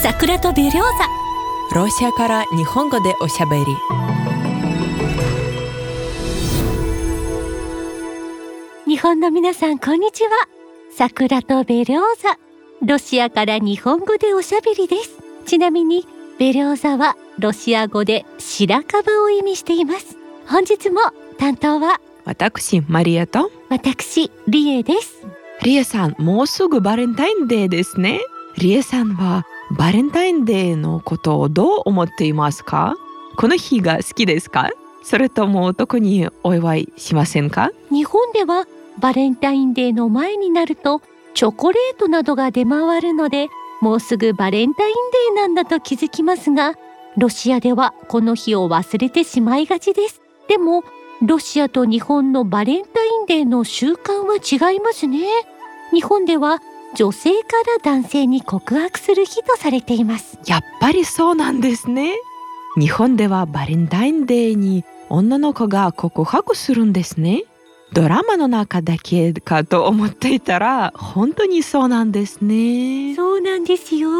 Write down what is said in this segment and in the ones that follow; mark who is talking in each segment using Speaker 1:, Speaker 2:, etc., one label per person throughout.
Speaker 1: 桜とベリョーザ
Speaker 2: ロシアから日本語でおしゃべり。
Speaker 1: 日本の皆さんこんにちは。桜とベリョーザロシアから日本語でおしゃべりです。ちなみにベリョーザはロシア語で白樺を意味しています。本日も担当は
Speaker 2: 私マリアと。
Speaker 1: 私リエです。
Speaker 2: リエさんもうすぐバレンタインデーですね。リエさんはバレンタインデーのことをどう思っていますか？この日が好きですか？それとも特にお祝いしませんか？
Speaker 1: 日本ではバレンタインデーの前になるとチョコレートなどが出回るのでもうすぐバレンタインデーなんだと気づきますがロシアではこの日を忘れてしまいがちです。でもロシアと日本のバレンタインデーの習慣は違いますね。日本では女性から男性に告白する日とされています。
Speaker 2: やっぱりそうなんですね。日本ではバレンタインデーに女の子が告白するんですね。ドラマの中だけかと思っていたら本当にそうなんですね。
Speaker 1: そうなんですよ。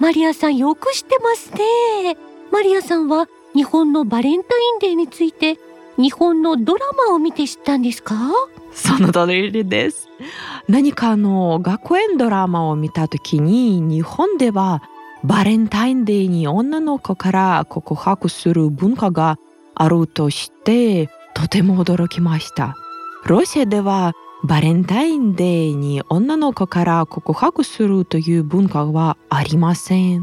Speaker 1: マリアさんよく知ってますね。マリアさんは日本のバレンタインデーについて日本のドラマを見て知ったんですか？
Speaker 2: その通りです。何かの学園ドラマを見た時に日本ではバレンタインデーに女の子から告白する文化があるとしてとても驚きました。ロシアではバレンタインデーに女の子から告白するという文化はありません、
Speaker 1: う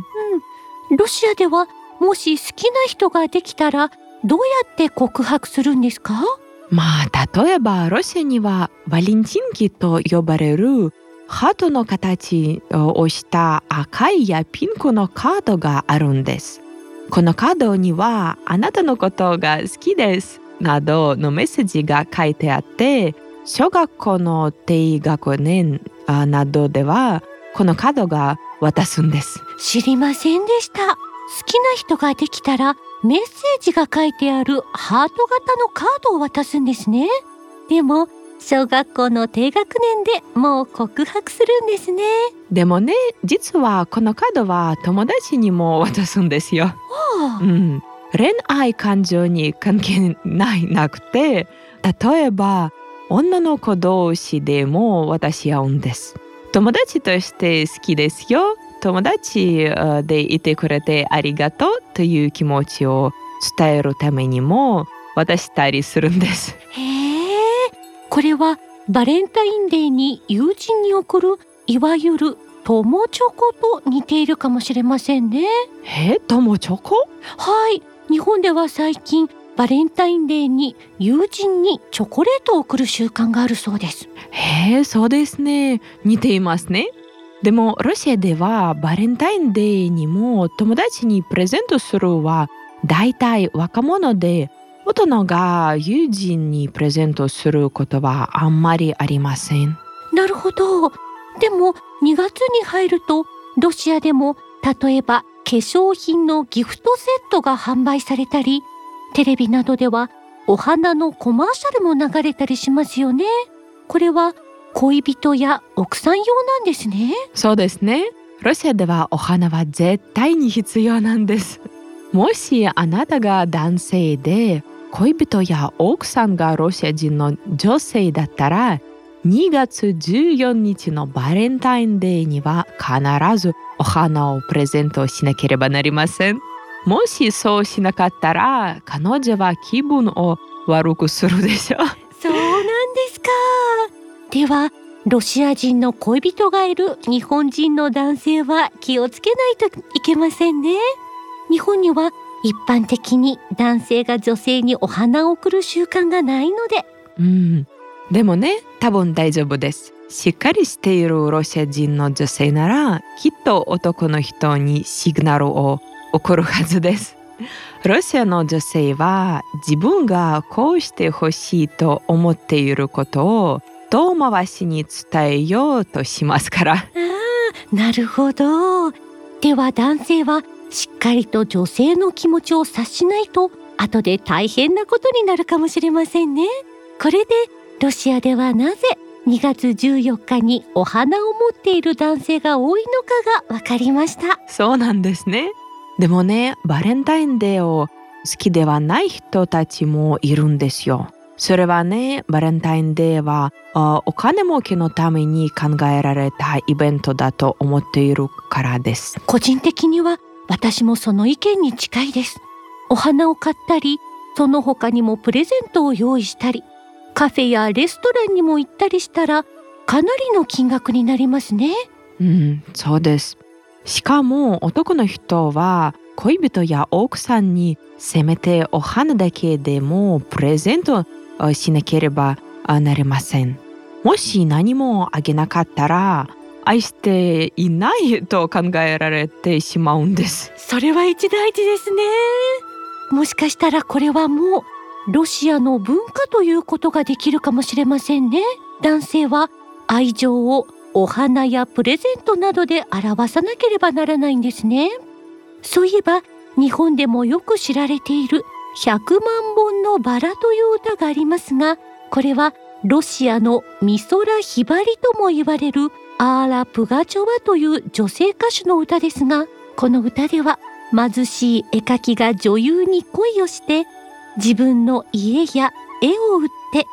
Speaker 1: ん、ロシアではもし好きな人ができたらどうやって告白するんですか？
Speaker 2: まあ例えばロシアにはバリンチンキと呼ばれるハートの形をした赤いやピンクのカードがあるんです。このカードにはあなたのことが好きですなどのメッセージが書いてあって小学校の低学年などではこのカードが渡すんです。
Speaker 1: 知りませんでした。好きな人ができたらメッセージが書いてあるハート型のカードを渡すんですね。でも、小学校の低学年でもう告白するんですね。
Speaker 2: でもね、実はこのカードは友達にも渡すんですよ。
Speaker 1: はあ、
Speaker 2: うん。恋愛感情に関係ないなくて、例えば女の子同士でも渡し合うんです。友達として好きですよ友達でいてくれてありがとうという気持ちを伝えるためにも渡したりするんです。
Speaker 1: へえ、これはバレンタインデーに友人に送るいわゆる友チョコと似ているかもしれませんね。
Speaker 2: え、友チョコ
Speaker 1: はい、日本では最近バレンタインデーに友人にチョコレートを送る習慣があるそうです。
Speaker 2: へえ、そうですね。似ていますね。でもロシアではバレンタインデーにも友達にプレゼントするは大体若者で大人が友人にプレゼントすることはあんまりありません。
Speaker 1: なるほど。でも2月に入るとロシアでも例えば化粧品のギフトセットが販売されたりテレビなどではお花のコマーシャルも流れたりしますよね。これは恋人や奥さん用なんですね。
Speaker 2: そうですね。ロシアではお花は絶対に必要なんです。もしあなたが男性で恋人や奥さんがロシア人の女性だったら2月14日のバレンタインデーには必ずお花をプレゼントしなければなりません。もしそうしなかったら彼女は気分を悪くするでしょう
Speaker 1: ではロシア人の恋人がいる日本人の男性は気をつけないといけませんね。日本には一般的に男性が女性にお花を贈る習慣がないので。
Speaker 2: うん。でもね多分大丈夫です。しっかりしているロシア人の女性ならきっと男の人にシグナルを送るはずです。ロシアの女性は自分がこうしてほしいと思っていることを遠回しに伝えようとしますから。あ
Speaker 1: あ、なるほど。では男性はしっかりと女性の気持ちを察しないと後で大変なことになるかもしれませんね。これでロシアではなぜ2月14日にお花を持っている男性が多いのかがわかりました
Speaker 2: そうなんですねでもねバレンタインデーを好きではない人たちもいるんですよそれはねバレンタインデーはお金儲けのために考えられたイベントだと思っているからです。
Speaker 1: 個人的には私もその意見に近いです。お花を買ったりその他にもプレゼントを用意したりカフェやレストランにも行ったりしたらかなりの金額になりますね。
Speaker 2: うんそうです。しかも男の人は恋人や奥さんにせめてお花だけでもプレゼントしなければなりません。もし何もあげなかったら愛していないと考えられてしまうんです。
Speaker 1: それは一大事ですね。もしかしたらこれはもうロシアの文化ということができるかもしれませんね。男性は愛情をお花やプレゼントなどで表さなければならないんですね。そういえば日本でもよく知られている100万本のバラという歌がありますがこれはロシアの美空ひばりとも言われるアーラ・プガチョワという女性歌手の歌ですがこの歌では貧しい絵描きが女優に恋をして自分の家や絵を売って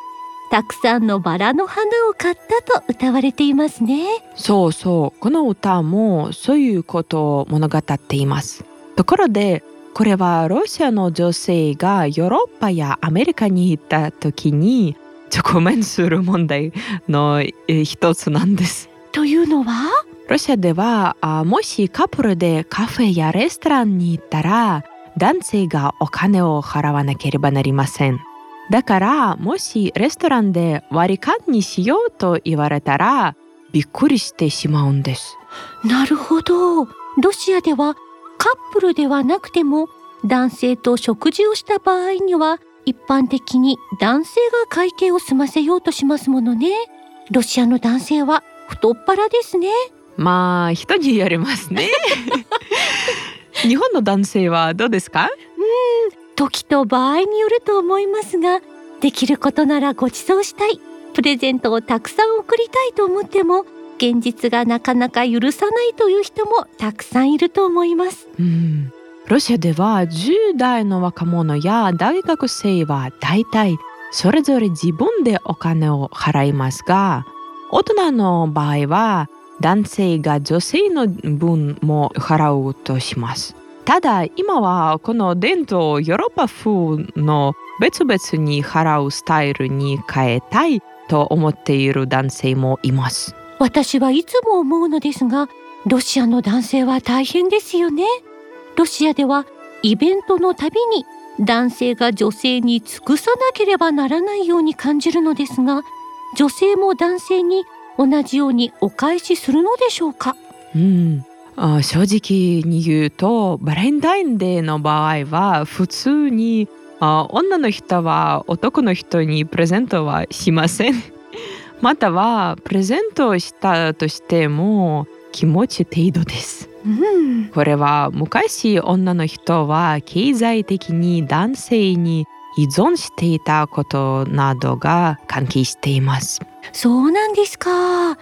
Speaker 1: たくさんのバラの花を買ったと歌われていますね。
Speaker 2: そうそう。この歌もそういうことを物語っています。ところでこれはロシアの女性がヨーロッパやアメリカに行った時に直面する問題の一つなんです
Speaker 1: というのは？
Speaker 2: ロシアではもしカップルでカフェやレストランに行ったら男性がお金を払わなければなりません。だからもしレストランで割り勘にしようと言われたらびっくりしてしまうんです。
Speaker 1: なるほど。ロシアではカップルではなくても男性と食事をした場合には一般的に男性が会計を済ませようとしますものね。ロシアの男性は太っ腹ですね。
Speaker 2: まあ人によりますね。日本の男性はどうですか？
Speaker 1: うん時と場合によると思いますができることならご馳走したいプレゼントをたくさん送りたいと思っても現実がなかなか許さないという人もたくさんいると思います。
Speaker 2: うんロシアでは10代の若者や大学生は大体それぞれ自分でお金を払いますが大人の場合は男性が女性の分も払おうとします。ただ今はこの伝統ヨーロッパ風の別々に払うスタイルに変えたいと思っている男性もいます。
Speaker 1: 私はいつも思うのですが、ロシアの男性は大変ですよね。ロシアではイベントのたびに男性が女性に尽くさなければならないように感じるのですが、女性も男性に同じようにお返しするのでしょうか、
Speaker 2: うん、あ正直に言うとバレンタインデーの場合は普通にあ女の人は男の人にプレゼントはしません。またはプレゼントをしたとしても気持ち程度です、
Speaker 1: うん、
Speaker 2: これは昔女の人は経済的に男性に依存していたことなどが関係しています
Speaker 1: そうなんですか。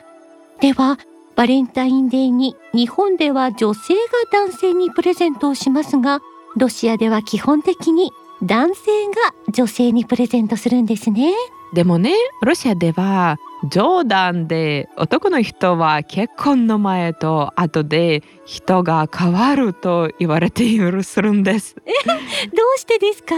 Speaker 1: では、バレンタインデーに日本では女性が男性にプレゼントをしますが、ロシアでは基本的に男性が女性にプレゼントするんですね。
Speaker 2: でもね、ロシアでは冗談で男の人は結婚の前と後で人が変わると言われているするんです。
Speaker 1: え、どうしてですか？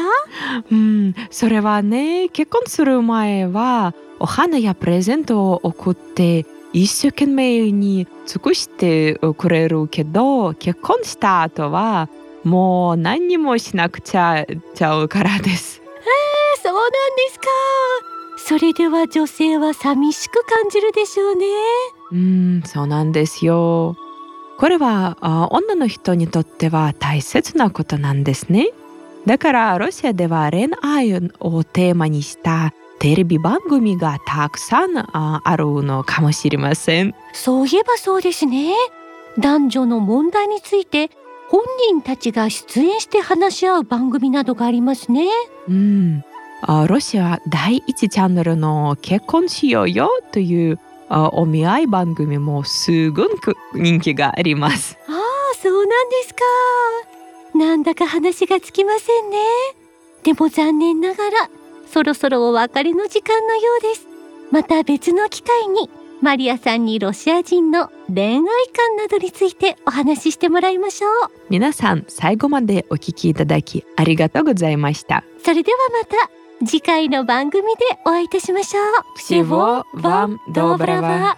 Speaker 2: うん、それはね、結婚する前はお花やプレゼントを送って一生懸命に尽くしてくれるけど結婚した後はもう何にもしなくちゃちゃうからです。
Speaker 1: えー、そうなんですか。それでは女性は寂しく感じるでしょうね。
Speaker 2: うんそうなんですよ。これは女の人にとっては大切なことなんですね。だからロシアでは恋愛をテーマにしたテレビ番組がたくさんあるのかもしれません
Speaker 1: そういえばそうですね男女の問題について本人たちが出演して話し合う番組などがありますね
Speaker 2: うんあロシア第一チャンネルの結婚しようよというあお見合い番組もすごく人気があります。
Speaker 1: ああそうなんですか。なんだか話がつきませんね。でも残念ながらそろそろお別れの時間のようです。また別の機会にマリアさんにロシア人の恋愛観などについてお話ししてもらいましょう。
Speaker 2: 皆さん最後までお聞きいただきありがとうございました。
Speaker 1: それではまた次回の番組でお会いいたしましょう
Speaker 2: Всего вам доброго.